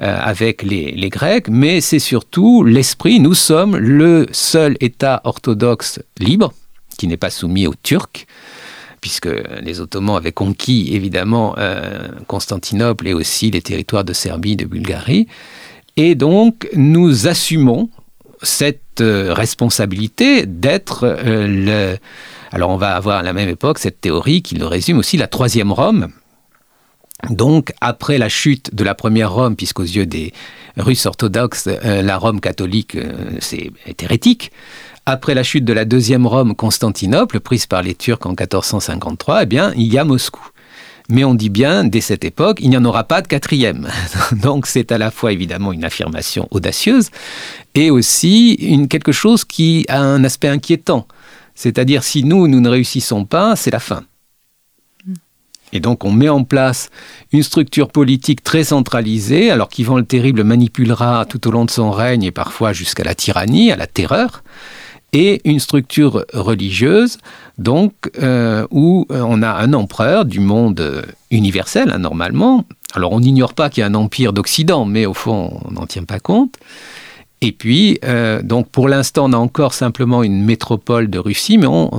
euh, avec les, Grecs, mais c'est surtout l'esprit, nous sommes le seul État orthodoxe libre, qui n'est pas soumis aux Turcs, puisque les Ottomans avaient conquis évidemment Constantinople et aussi les territoires de Serbie, de Bulgarie, et donc nous assumons cette responsabilité d'être le alors on va avoir à la même époque cette théorie qui le résume aussi la troisième Rome. Donc après la chute de la première Rome, puisqu'aux yeux des Russes orthodoxes, euh, la Rome catholique euh, c'est est hérétique, après la chute de la deuxième Rome, Constantinople, prise par les Turcs en 1453, eh bien, il y a Moscou. Mais on dit bien, dès cette époque, il n'y en aura pas de quatrième. Donc c'est à la fois évidemment une affirmation audacieuse et aussi quelque chose qui a un aspect inquiétant. C'est-à-dire, si nous, nous ne réussissons pas, c'est la fin. Et donc, on met en place une structure politique très centralisée, alors qu'Ivan le Terrible manipulera tout au long de son règne et parfois jusqu'à la tyrannie, à la terreur, et une structure religieuse, donc, euh, où euh, on a un empereur du monde universel, hein, normalement. Alors, on n'ignore pas qu'il y a un empire d'Occident, mais au fond, on n'en tient pas compte. Et puis, euh, donc pour l'instant, on a encore simplement une métropole de Russie, mais on,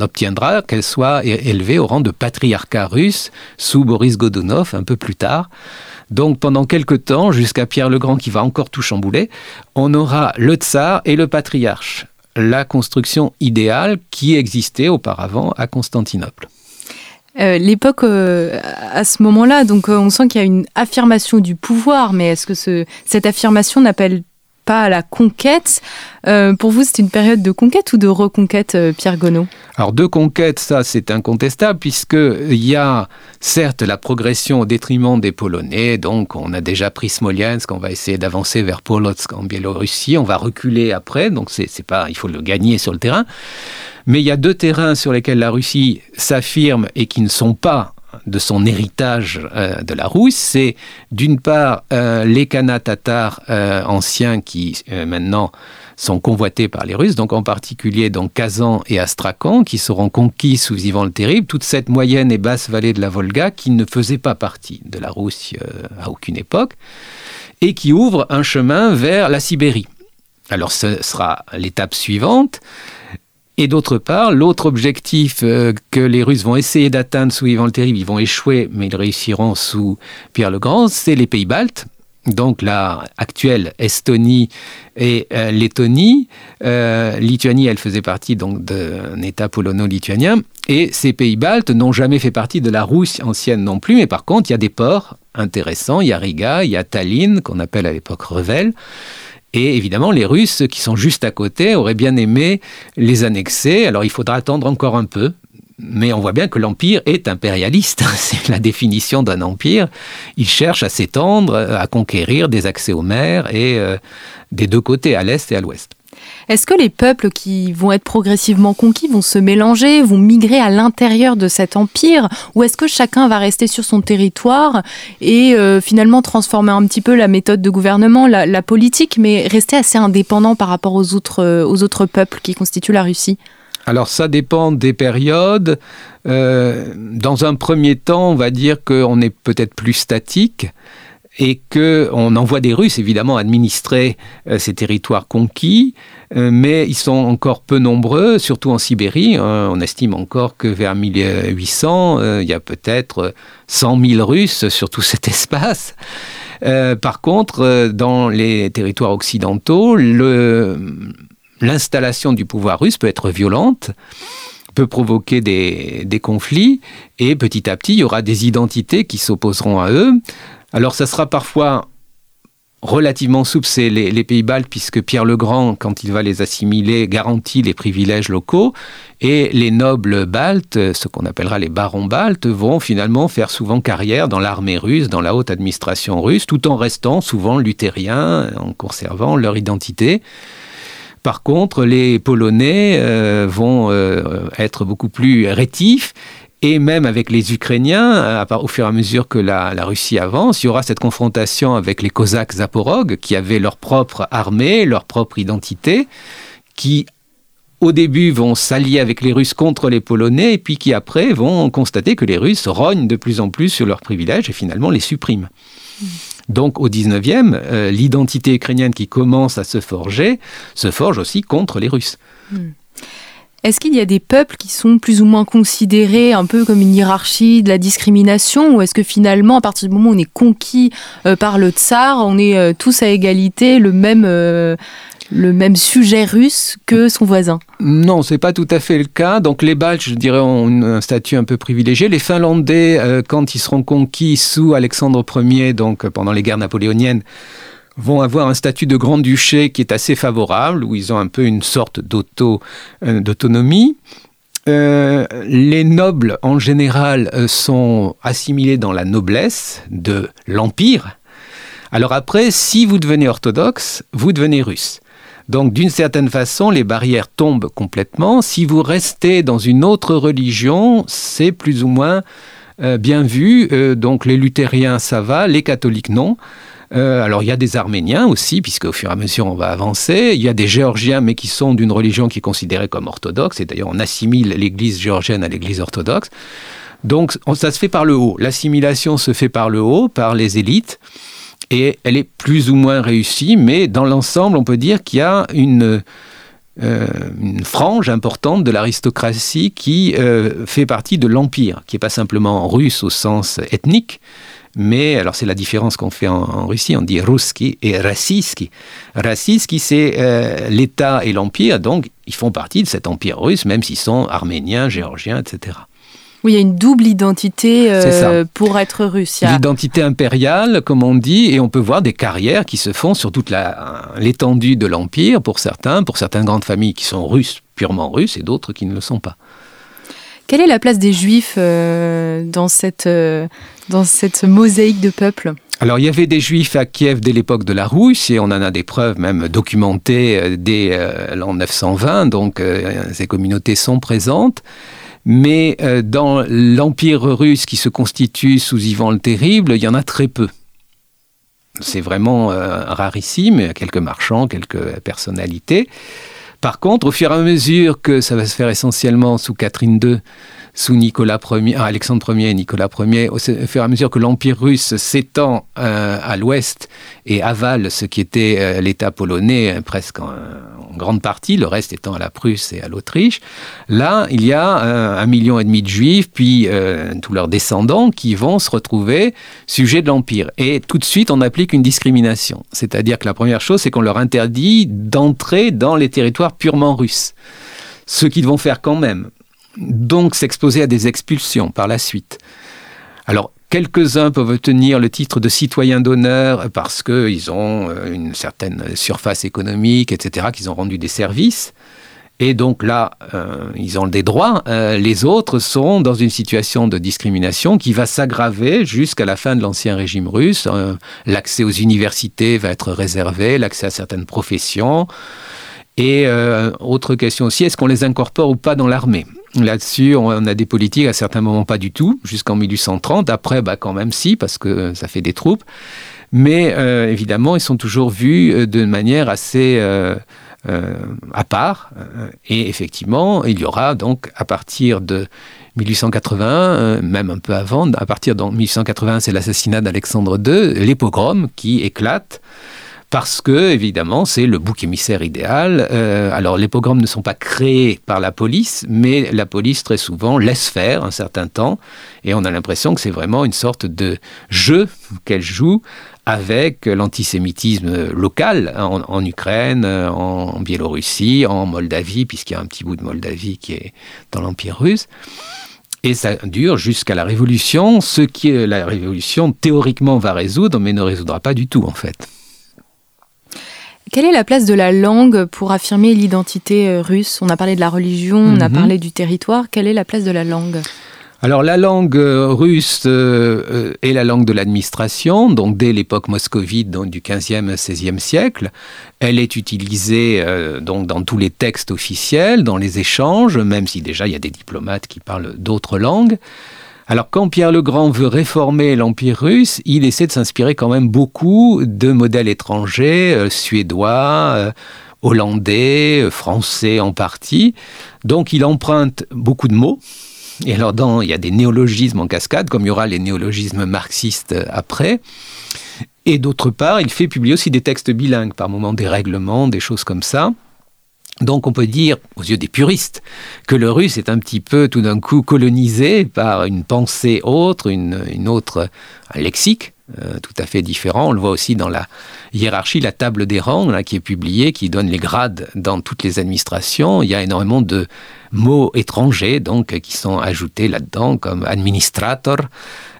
obtiendra qu'elle soit élevée au rang de patriarcat russe sous Boris Godunov un peu plus tard. Donc pendant quelques temps, jusqu'à Pierre le Grand qui va encore tout chambouler, on aura le tsar et le patriarche, la construction idéale qui existait auparavant à Constantinople. Euh, l'époque, euh, à ce moment-là, donc on sent qu'il y a une affirmation du pouvoir, mais est-ce que cette affirmation n'appelle pas à la conquête. Euh, pour vous, c'est une période de conquête ou de reconquête, euh, Pierre Gonneau? Alors, de conquête, ça, c'est incontestable, puisqu'il y a certes la progression au détriment des Polonais. Donc, on a déjà pris Smolensk, on va essayer d'avancer vers Polotsk en Biélorussie, on va reculer après. Donc, c'est pas, il faut le gagner sur le terrain. Mais il y a deux terrains sur lesquels la Russie s'affirme et qui ne sont pas de son héritage euh, de la Rousse, c'est d'une part euh, les Khanats tatars euh, anciens qui maintenant sont convoités par les Russes, donc en particulier donc Kazan et Astrakhan, qui seront conquis sous Ivan le Terrible, toute cette moyenne et basse vallée de la Volga qui ne faisait pas partie de la Rousse à aucune époque, et qui ouvre un chemin vers la Sibérie. Alors ce sera l'étape suivante. Et d'autre part, l'autre objectif euh, que les Russes vont essayer d'atteindre sous Ivan le Terrible, ils vont échouer, mais ils réussiront sous Pierre le Grand, c'est les pays baltes. Donc la actuelle Estonie et euh, Lettonie. Euh, Lituanie, elle faisait partie donc d'un État polono-lituanien. Et ces pays baltes n'ont jamais fait partie de la Russie ancienne non plus. Mais par contre, il y a des ports intéressants. Il y a Riga, il y a Tallinn, qu'on appelle à l'époque Revel. Et évidemment, les Russes qui sont juste à côté auraient bien aimé les annexer. Alors il faudra attendre encore un peu. Mais on voit bien que l'empire est impérialiste. C'est la définition d'un empire. Il cherche à s'étendre, à conquérir des accès aux mers et euh, des deux côtés, à l'est et à l'ouest. Est-ce que les peuples qui vont être progressivement conquis vont se mélanger, vont migrer à l'intérieur de cet empire Ou est-ce que chacun va rester sur son territoire et euh, finalement transformer un petit peu la méthode de gouvernement, la, politique, mais rester assez indépendant par rapport aux autres, euh, aux autres peuples qui constituent la Russie? Alors ça dépend des périodes. Euh, dans un premier temps, on va dire qu'on est peut-être plus statique et qu'on envoie des Russes, évidemment, administrer euh, ces territoires conquis, euh, mais ils sont encore peu nombreux, surtout en Sibérie. Hein. on estime encore que vers 1800, euh, il y a peut-être 100 000 Russes sur tout cet espace. par contre, dans les territoires occidentaux, l'installation du pouvoir russe peut être violente peut provoquer des, des, conflits et petit à petit il y aura des identités qui s'opposeront à eux. Alors ça sera parfois relativement souple, c'est les, pays baltes, puisque Pierre le Grand, quand il va les assimiler, garantit les privilèges locaux, et les nobles baltes, ce qu'on appellera les barons baltes, vont finalement faire souvent carrière dans l'armée russe, dans la haute administration russe, tout en restant souvent luthériens, en conservant leur identité. Par contre, les Polonais euh, vont euh, être beaucoup plus rétifs et même avec les Ukrainiens, euh, au fur et à mesure que la, Russie avance, il y aura cette confrontation avec les Cosaques Zaporog, qui avaient leur propre armée, leur propre identité, qui au début vont s'allier avec les Russes contre les Polonais, et puis qui après vont constater que les Russes rognent de plus en plus sur leurs privilèges et finalement les suppriment. Donc au 19e, euh, l'identité ukrainienne qui commence à se forger se forge aussi contre les Russes. Hmm. Est-ce qu'il y a des peuples qui sont plus ou moins considérés un peu comme une hiérarchie de la discrimination ou est-ce que finalement, à partir du moment où on est conquis euh, par le tsar, on est euh, tous à égalité, le même, euh, le même sujet russe que son voisin? Non, c'est pas tout à fait le cas. Donc les Baltes, je dirais, ont un statut un peu privilégié. Les Finlandais, quand ils seront conquis sous Alexandre Ier, donc pendant les guerres napoléoniennes, vont avoir un statut de grand-duché qui est assez favorable, où ils ont un peu une sorte euh, d'autonomie. Euh, les nobles, en général, euh, sont assimilés dans la noblesse de l'Empire. Alors après, si vous devenez orthodoxe, vous devenez russe. Donc d'une certaine façon, les barrières tombent complètement. Si vous restez dans une autre religion, c'est plus ou moins bien vu. donc les luthériens, ça va, les catholiques, non. Euh, alors il y a des Arméniens aussi, puisque au fur et à mesure on va avancer. Il y a des Géorgiens, mais qui sont d'une religion qui est considérée comme orthodoxe. Et d'ailleurs on assimile l'Église géorgienne à l'Église orthodoxe. Donc ça se fait par le haut. L'assimilation se fait par le haut, par les élites. Et elle est plus ou moins réussie, mais dans l'ensemble, on peut dire qu'il y a une, euh, frange importante de l'aristocratie qui euh, fait partie de l'Empire, qui n'est pas simplement russe au sens ethnique, mais alors c'est la différence qu'on fait en, Russie, on dit ruski et rassiski. Rassiski, c'est euh, l'État et l'Empire, donc ils font partie de cet empire russe, même s'ils sont arméniens, géorgiens, etc. Oui, il y a une double identité euh, pour être russe. L'identité impériale, comme on dit, et on peut voir des carrières qui se font sur toute l'étendue de l'Empire, pour certains, pour certaines grandes familles qui sont russes, purement russes, et d'autres qui ne le sont pas. Quelle est la place des Juifs euh, dans, cette, euh, dans cette mosaïque de peuples? Alors, il y avait des juifs à Kiev dès l'époque de la Rousse, et on en a des preuves même documentées dès l'an 920, donc ces communautés sont présentes. Mais euh, dans l'Empire russe qui se constitue sous Ivan le Terrible, il y en a très peu. C'est vraiment euh, rarissime, quelques marchands, quelques personnalités. Par contre, au fur et à mesure que ça va se faire essentiellement sous Catherine II, sous Nicolas Ier, ah, Alexandre Ier et Nicolas Ier, au fur et à mesure que l'Empire russe s'étend euh, à l'ouest et avale ce qui était euh, l'État polonais euh, presque en, grande partie, le reste étant à la Prusse et à l'Autriche, là, il y a un million et demi de juifs, puis tous leurs descendants qui vont se retrouver sujets de l'Empire. Et tout de suite, on applique une discrimination. C'est-à-dire que la première chose, c'est qu'on leur interdit d'entrer dans les territoires purement russes. Ce qu'ils vont faire quand même donc s'exposer à des expulsions par la suite. Alors, quelques-uns peuvent obtenir le titre de citoyen d'honneur parce qu'ils ont euh, une certaine surface économique, etc., qu'ils ont rendu des services. Et donc là, euh, ils ont des droits. Euh, les autres sont dans une situation de discrimination qui va s'aggraver jusqu'à la fin de l'ancien régime russe. l'accès aux universités va être réservé, l'accès à certaines professions. Et autre question aussi, est-ce qu'on les incorpore ou pas dans l'armée? Là-dessus, on a des politiques, à certains moments pas du tout, jusqu'en 1830. Après, bah, quand même si, parce que ça fait des troupes. Mais euh, évidemment, ils sont toujours vus euh, de manière assez euh, à part. Et effectivement, il y aura donc à partir de 1881, même un peu avant, à partir de 1881, c'est l'assassinat d'Alexandre II, les pogroms qui éclatent parce que, évidemment, c'est le bouc émissaire idéal. Euh, alors, les pogroms ne sont pas créés par la police, mais la police, très souvent, laisse faire un certain temps, et on a l'impression que c'est vraiment une sorte de jeu qu'elle joue avec l'antisémitisme local en, Ukraine, en, Biélorussie, en Moldavie, puisqu'il y a un petit bout de Moldavie qui est dans l'Empire russe. Et ça dure jusqu'à la Révolution, ce qui la Révolution théoriquement va résoudre, mais ne résoudra pas du tout en fait. Quelle est la place de la langue pour affirmer l'identité euh, russe? On a parlé de la religion, on a mhm. parlé du territoire. Quelle est la place de la langue? Alors la langue euh, russe euh, est la langue de l'administration, donc dès l'époque moscovite donc du 15e 16e siècle. Elle est utilisée donc dans tous les textes officiels, dans les échanges, même si déjà il y a des diplomates qui parlent d'autres langues. Alors quand Pierre le Grand veut réformer l'Empire russe, il essaie de s'inspirer quand même beaucoup de modèles étrangers, euh, suédois, euh, hollandais, euh, français en partie. Donc il emprunte beaucoup de mots. Et alors dans, il y a des néologismes en cascade, comme il y aura les néologismes marxistes après. Et d'autre part, il fait publier aussi des textes bilingues, par moments des règlements, des choses comme ça. Donc on peut dire, aux yeux des puristes, que le russe est un petit peu tout d'un coup colonisé par une pensée autre, une, autre lexique euh, tout à fait différent. On le voit aussi dans la hiérarchie, la table des rangs qui est publiée, qui donne les grades dans toutes les administrations. Il y a énormément de mots étrangers donc qui sont ajoutés là-dedans, comme administrator,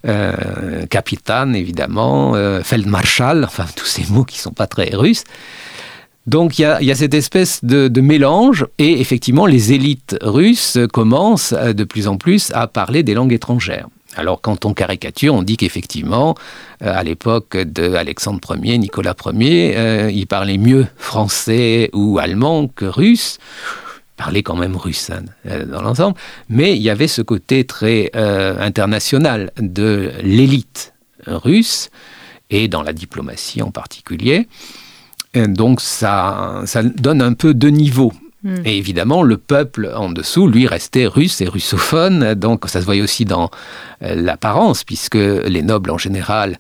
euh, capitaine évidemment, euh, feldmarschall, enfin tous ces mots qui sont pas très russes. Donc il y, a, cette espèce de, mélange et effectivement les élites russes commencent euh, de plus en plus à parler des langues étrangères. Alors quand on caricature, on dit qu'effectivement, euh, à l'époque de Alexandre Ier, Nicolas Ier, euh, il parlait mieux français ou allemand que russe. Parlait quand même russe dans l'ensemble, mais il y avait ce côté très international de l'élite russe et dans la diplomatie en particulier donc ça, ça donne un peu de niveau. Hmm. Et évidemment, le peuple en dessous, lui, restait russe et russophone. Donc ça se voyait aussi dans euh, l'apparence, puisque les nobles en général,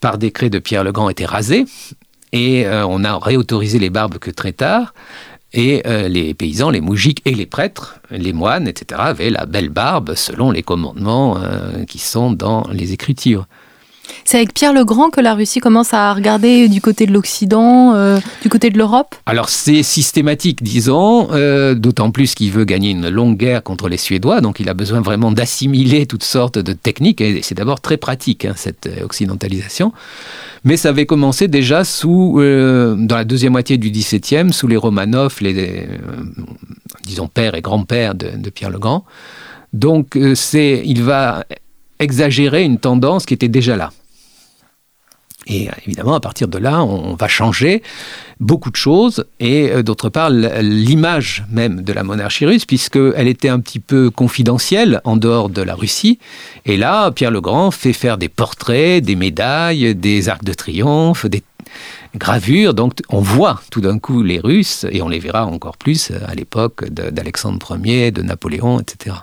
par décret de Pierre le Grand, étaient rasés. Et euh, on a réautorisé les barbes que très tard. Et euh, les paysans, les moujiks et les prêtres, les moines, etc., avaient la belle barbe selon les commandements qui sont dans les Écritures. C'est avec Pierre le Grand que la Russie commence à regarder du côté de l'Occident, euh, du côté de l'Europe Alors c'est systématique, disons, euh, d'autant plus qu'il veut gagner une longue guerre contre les Suédois, donc il a besoin vraiment d'assimiler toutes sortes de techniques, et c'est d'abord très pratique, hein, cette euh, occidentalisation. Mais ça avait commencé déjà sous, dans la deuxième moitié du XVIIe, sous les Romanov, les, disons, père et grand-père de, de, Pierre le Grand. Donc c'est, il va exagérer une tendance qui était déjà là. Et euh, évidemment, à partir de là, on va changer beaucoup de choses, et euh, d'autre part, l'image même de la monarchie russe, puisqu'elle était un petit peu confidentielle en dehors de la Russie. Et là, Pierre le Grand fait faire des portraits, des médailles, des arcs de triomphe, des gravures. Donc on voit tout d'un coup les Russes, et on les verra encore plus à l'époque d'Alexandre Ier, de Napoléon, etc.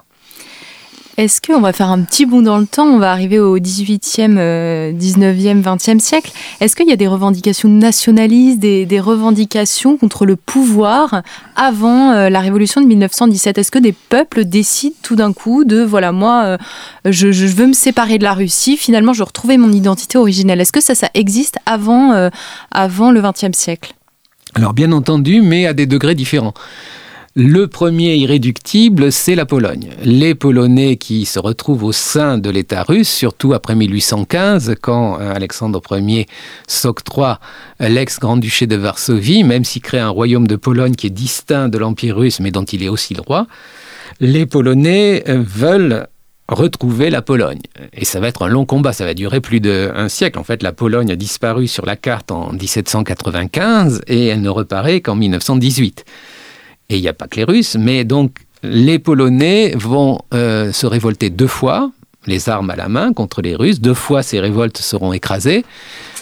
Est-ce qu'on va faire un petit bond dans le temps? On va arriver au 18e, 19e, 20e siècle. Est-ce qu'il y a des revendications nationalistes, des, revendications contre le pouvoir avant euh, la révolution de 1917 Est-ce que des peuples décident tout d'un coup de voilà, moi, euh, je, veux me séparer de la Russie, finalement, je veux retrouver mon identité originelle? Est-ce que ça, ça existe avant, euh, avant le 20e siècle? Alors bien entendu, mais à des degrés différents. Le premier irréductible, c'est la Pologne. Les Polonais qui se retrouvent au sein de l'État russe, surtout après 1815, quand euh, Alexandre Ier s'octroie l'ex-grand-duché de Varsovie, même s'il crée un royaume de Pologne qui est distinct de l'Empire russe, mais dont il est aussi le roi, les Polonais euh, veulent retrouver la Pologne. Et ça va être un long combat, ça va durer plus d'un siècle. En fait, la Pologne a disparu sur la carte en 1795 et elle ne reparaît qu'en 1918. Et il n'y a pas que les Russes, mais donc les Polonais vont euh, se révolter deux fois, les armes à la main, contre les Russes. Deux fois, ces révoltes seront écrasées.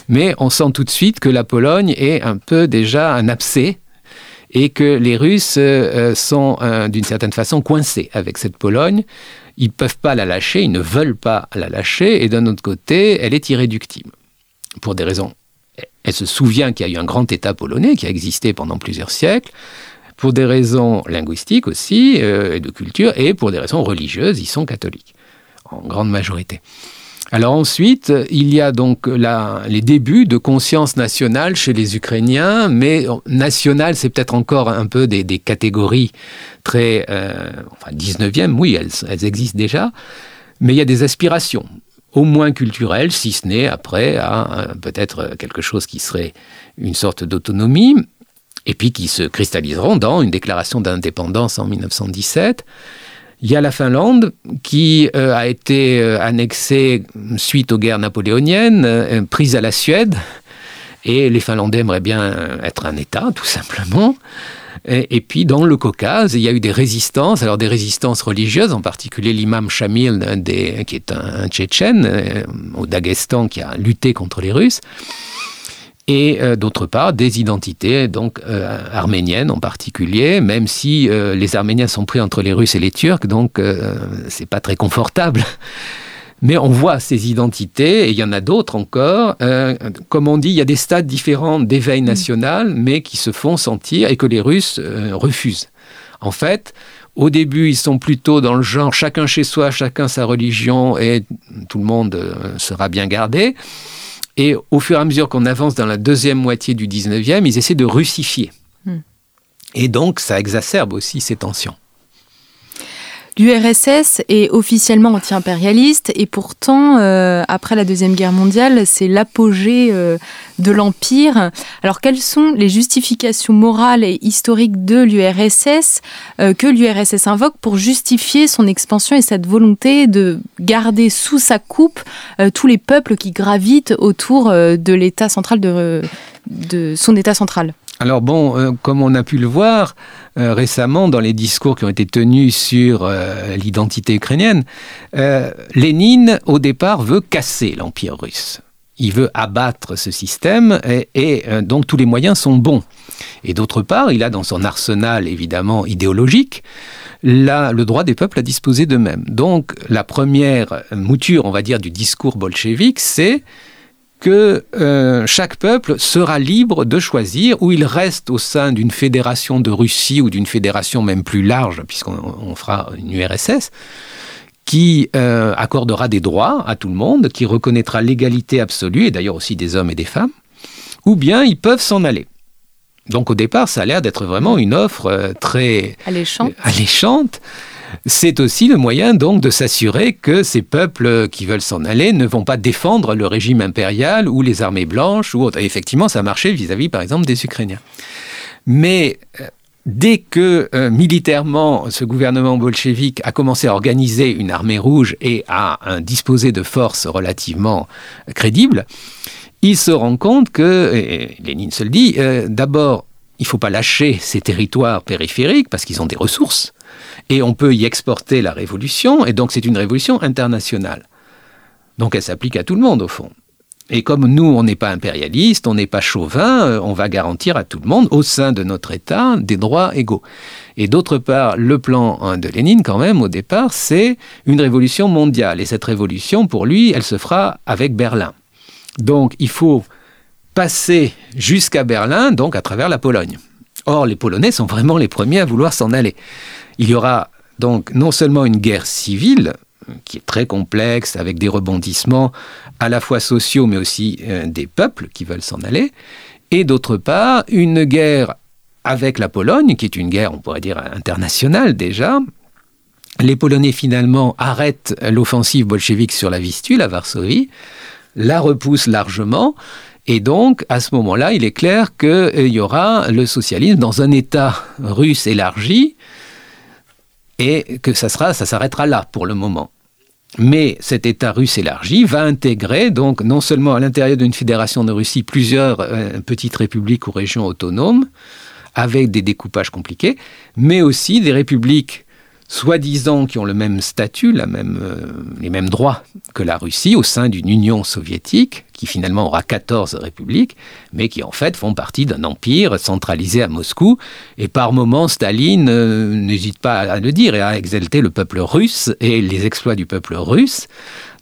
Mais on sent tout de suite que la Pologne est un peu déjà un abcès et que les Russes euh, sont d'une certaine façon coincés avec cette Pologne. Ils ne peuvent pas la lâcher, ils ne veulent pas la lâcher, et d'un autre côté, elle est irréductible, pour des raisons. Elle se souvient qu'il y a eu un grand État polonais qui a existé pendant plusieurs siècles, pour des raisons linguistiques aussi, euh, et de culture, et pour des raisons religieuses, ils sont catholiques, en grande majorité. Alors ensuite, il y a donc les débuts de conscience nationale chez les Ukrainiens, mais nationale, c'est peut-être encore un peu des, catégories très... Euh, enfin, 19e, oui, elles, elles, existent déjà, mais il y a des aspirations, au moins culturelles, si ce n'est après à peut-être quelque chose qui serait une sorte d'autonomie, et puis qui se cristalliseront dans une déclaration d'indépendance en 1917. Il y a la Finlande qui euh, a été euh, annexée suite aux guerres napoléoniennes, euh, prise à la Suède, et les Finlandais aimeraient bien être un État, tout simplement. Et, puis dans le Caucase, il y a eu des résistances, alors des résistances religieuses, en particulier l'imam Shamil, qui est un, un Tchétchène, au Daghestan, qui a lutté contre les Russes et euh, d'autre part des identités donc euh, arméniennes en particulier, même si euh, les Arméniens sont pris entre les Russes et les Turcs, donc c'est pas très confortable. Mais on voit ces identités, et il y en a d'autres encore. comme on dit, il y a des stades différents d'éveil national, mais qui se font sentir et que les Russes refusent. En fait, au début, ils sont plutôt dans le genre chacun chez soi, chacun sa religion, et tout le monde sera bien gardé. Et au fur et à mesure qu'on avance dans la deuxième moitié du 19e, ils essaient de russifier. Hmm. Et donc, ça exacerbe aussi ces tensions. L'URSS est officiellement anti-impérialiste et pourtant, euh, après la Deuxième Guerre mondiale, c'est l'apogée euh, de l'Empire. Alors, quelles sont les justifications morales et historiques de l'URSS euh, que l'URSS invoque pour justifier son expansion et cette volonté de garder sous sa coupe tous les peuples qui gravitent autour de son État central? Alors bon, euh, comme on a pu le voir euh, récemment dans les discours qui ont été tenus sur euh, l'identité ukrainienne, Lénine, au départ, veut casser l'Empire russe. Il veut abattre ce système et, donc tous les moyens sont bons. Et d'autre part, il a dans son arsenal évidemment idéologique le droit des peuples à disposer d'eux-mêmes. Donc la première mouture, on va dire, du discours bolchevique, c'est que euh, chaque peuple sera libre de choisir où il reste au sein d'une fédération de Russie ou d'une fédération même plus large, puisqu'on fera une URSS, qui euh, accordera des droits à tout le monde, qui reconnaîtra l'égalité absolue, et d'ailleurs aussi des hommes et des femmes, ou bien ils peuvent s'en aller. Donc au départ, ça a l'air d'être vraiment une offre euh, très alléchante. alléchante. C'est aussi le moyen donc de s'assurer que ces peuples qui veulent s'en aller ne vont pas défendre le régime impérial ou les armées blanches ou effectivement, ça a marché vis-à-vis, par exemple, des Ukrainiens. Mais euh, dès que euh, militairement ce gouvernement bolchevique a commencé à organiser une armée rouge et à disposer de forces relativement crédibles, il se rend compte que, et Lénine se le dit, euh, d'abord, il ne faut pas lâcher ces territoires périphériques parce qu'ils ont des ressources et on peut y exporter la révolution, et donc c'est une révolution internationale. Donc elle s'applique à tout le monde au fond. Et comme nous, on n'est pas impérialiste, on n'est pas chauvin, euh, on va garantir à tout le monde, au sein de notre État, des droits égaux. Et d'autre part, le plan hein, de Lénine, quand même, au départ, c'est une révolution mondiale. Et cette révolution, pour lui, elle se fera avec Berlin. Donc il faut passer jusqu'à Berlin, donc à travers la Pologne. Or, les Polonais sont vraiment les premiers à vouloir s'en aller. Il y aura donc non seulement une guerre civile, qui est très complexe, avec des rebondissements à la fois sociaux, mais aussi euh, des peuples qui veulent s'en aller, et d'autre part, une guerre avec la Pologne, qui est une guerre, on pourrait dire, internationale déjà. Les Polonais, finalement, arrêtent l'offensive bolchevique sur la Vistule, à Varsovie, la repoussent largement, et donc, à ce moment-là, il est clair qu'il euh, y aura le socialisme dans un État russe élargi, et que ça, sera, ça s'arrêtera là pour le moment. Mais cet État russe élargi va intégrer donc non seulement à l'intérieur d'une fédération de Russie plusieurs euh, petites républiques ou régions autonomes avec des découpages compliqués, mais aussi des républiques soi-disant qui ont le même statut, euh, les mêmes droits que la Russie au sein d'une Union soviétique, qui finalement aura 14 républiques, mais qui en fait font partie d'un empire centralisé à Moscou. Et par moments, Staline euh, n'hésite pas à le dire et à exalter le peuple russe et les exploits du peuple russe.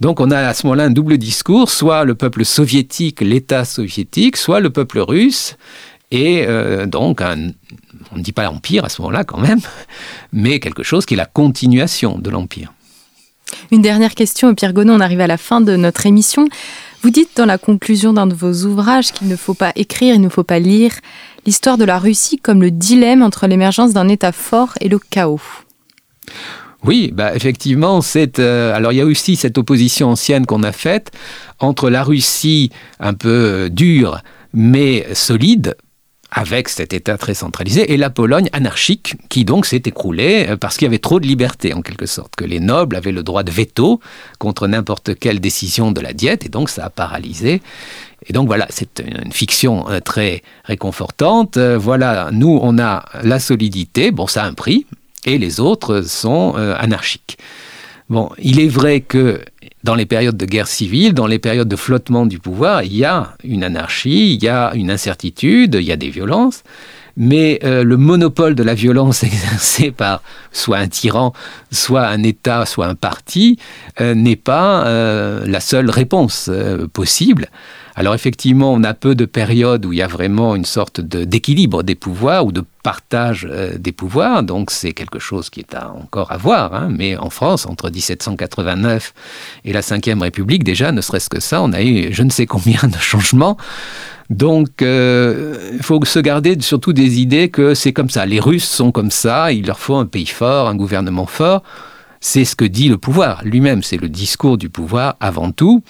Donc on a à ce moment-là un double discours, soit le peuple soviétique, l'État soviétique, soit le peuple russe. Et euh, donc un, on ne dit pas l'Empire à ce moment-là quand même, mais quelque chose qui est la continuation de l'Empire. Une dernière question, Pierre Gonon, on arrive à la fin de notre émission. Vous dites dans la conclusion d'un de vos ouvrages qu'il ne faut pas écrire, il ne faut pas lire l'histoire de la Russie comme le dilemme entre l'émergence d'un État fort et le chaos. Oui, bah effectivement, c'est euh, alors il y a aussi cette opposition ancienne qu'on a faite entre la Russie un peu euh, dure mais solide avec cet État très centralisé, et la Pologne anarchique, qui donc s'est écroulée euh, parce qu'il y avait trop de liberté, en quelque sorte, que les nobles avaient le droit de veto contre n'importe quelle décision de la diète, et donc ça a paralysé. Et donc voilà, c'est une fiction euh, très réconfortante. Euh, voilà, nous, on a la solidité, bon, ça a un prix, et les autres sont anarchiques. Bon, il est vrai que dans les périodes de guerre civile, dans les périodes de flottement du pouvoir, il y a une anarchie, il y a une incertitude, il y a des violences, mais euh, le monopole de la violence exercée par soit un tyran, soit un État, soit un parti, euh, n'est pas euh, la seule réponse possible. Alors effectivement, on a peu de périodes où il y a vraiment une sorte d'équilibre des pouvoirs ou de partage euh, des pouvoirs, donc c'est quelque chose qui est encore à voir. Hein. Mais en France, entre 1789 et la Ve République, déjà, ne serait-ce que ça, on a eu je ne sais combien de changements. Donc, euh, il faut se garder surtout des idées que c'est comme ça. Les Russes sont comme ça, il leur faut un pays fort, un gouvernement fort. C'est ce que dit le pouvoir lui-même, c'est le discours du pouvoir avant tout.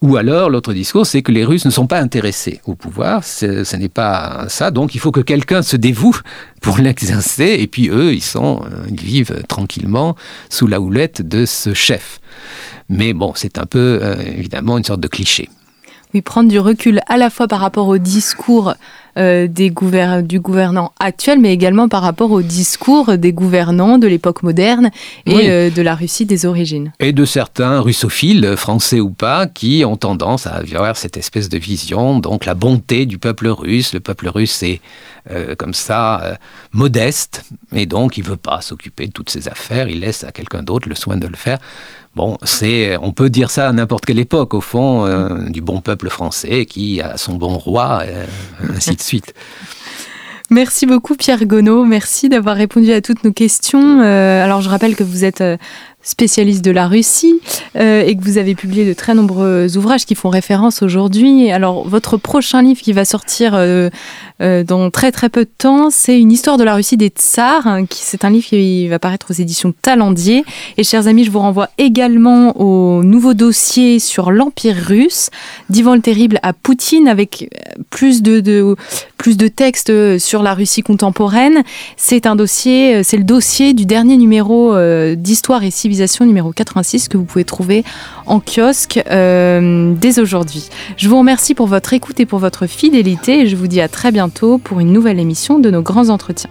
Ou alors, l'autre discours, c'est que les Russes ne sont pas intéressés au pouvoir, ce n'est pas ça, donc il faut que quelqu'un se dévoue pour l'exercer, et puis eux, ils, sont, euh, ils vivent tranquillement sous la houlette de ce chef. Mais bon, c'est un peu, euh, évidemment, une sorte de cliché. Oui, prendre du recul à la fois par rapport au discours euh, des du gouvernant actuel, mais également par rapport au discours des gouvernants de l'époque moderne et euh, de la Russie des origines. Et de certains russophiles, français ou pas, qui ont tendance à avoir cette espèce de vision, donc la bonté du peuple russe. Le peuple russe est euh, comme ça modeste, et donc il ne veut pas s'occuper de toutes ces affaires, il laisse à quelqu'un d'autre le soin de le faire. Bon, on peut dire ça à n'importe quelle époque, au fond, euh, du bon peuple français qui a son bon roi, euh, ainsi de suite. Merci beaucoup Pierre Gonneau, merci d'avoir répondu à toutes nos questions. Euh, alors je rappelle que vous êtes spécialiste de la Russie euh, et que vous avez publié de très nombreux ouvrages qui font référence aujourd'hui. Alors, votre prochain livre qui va sortir euh, euh, dans très très peu de temps, c'est une histoire de la Russie des tsars. Hein, c'est un livre qui va paraître aux éditions Talendier. Et chers amis, je vous renvoie également au nouveau dossier sur l'Empire russe, d'Ivan le Terrible à Poutine, avec plus de, de, plus de textes sur la Russie contemporaine. C'est un dossier, c'est le dossier du dernier numéro d'Histoire et Numéro 86 que vous pouvez trouver en kiosque euh, dès aujourd'hui. Je vous remercie pour votre écoute et pour votre fidélité et je vous dis à très bientôt pour une nouvelle émission de nos grands entretiens.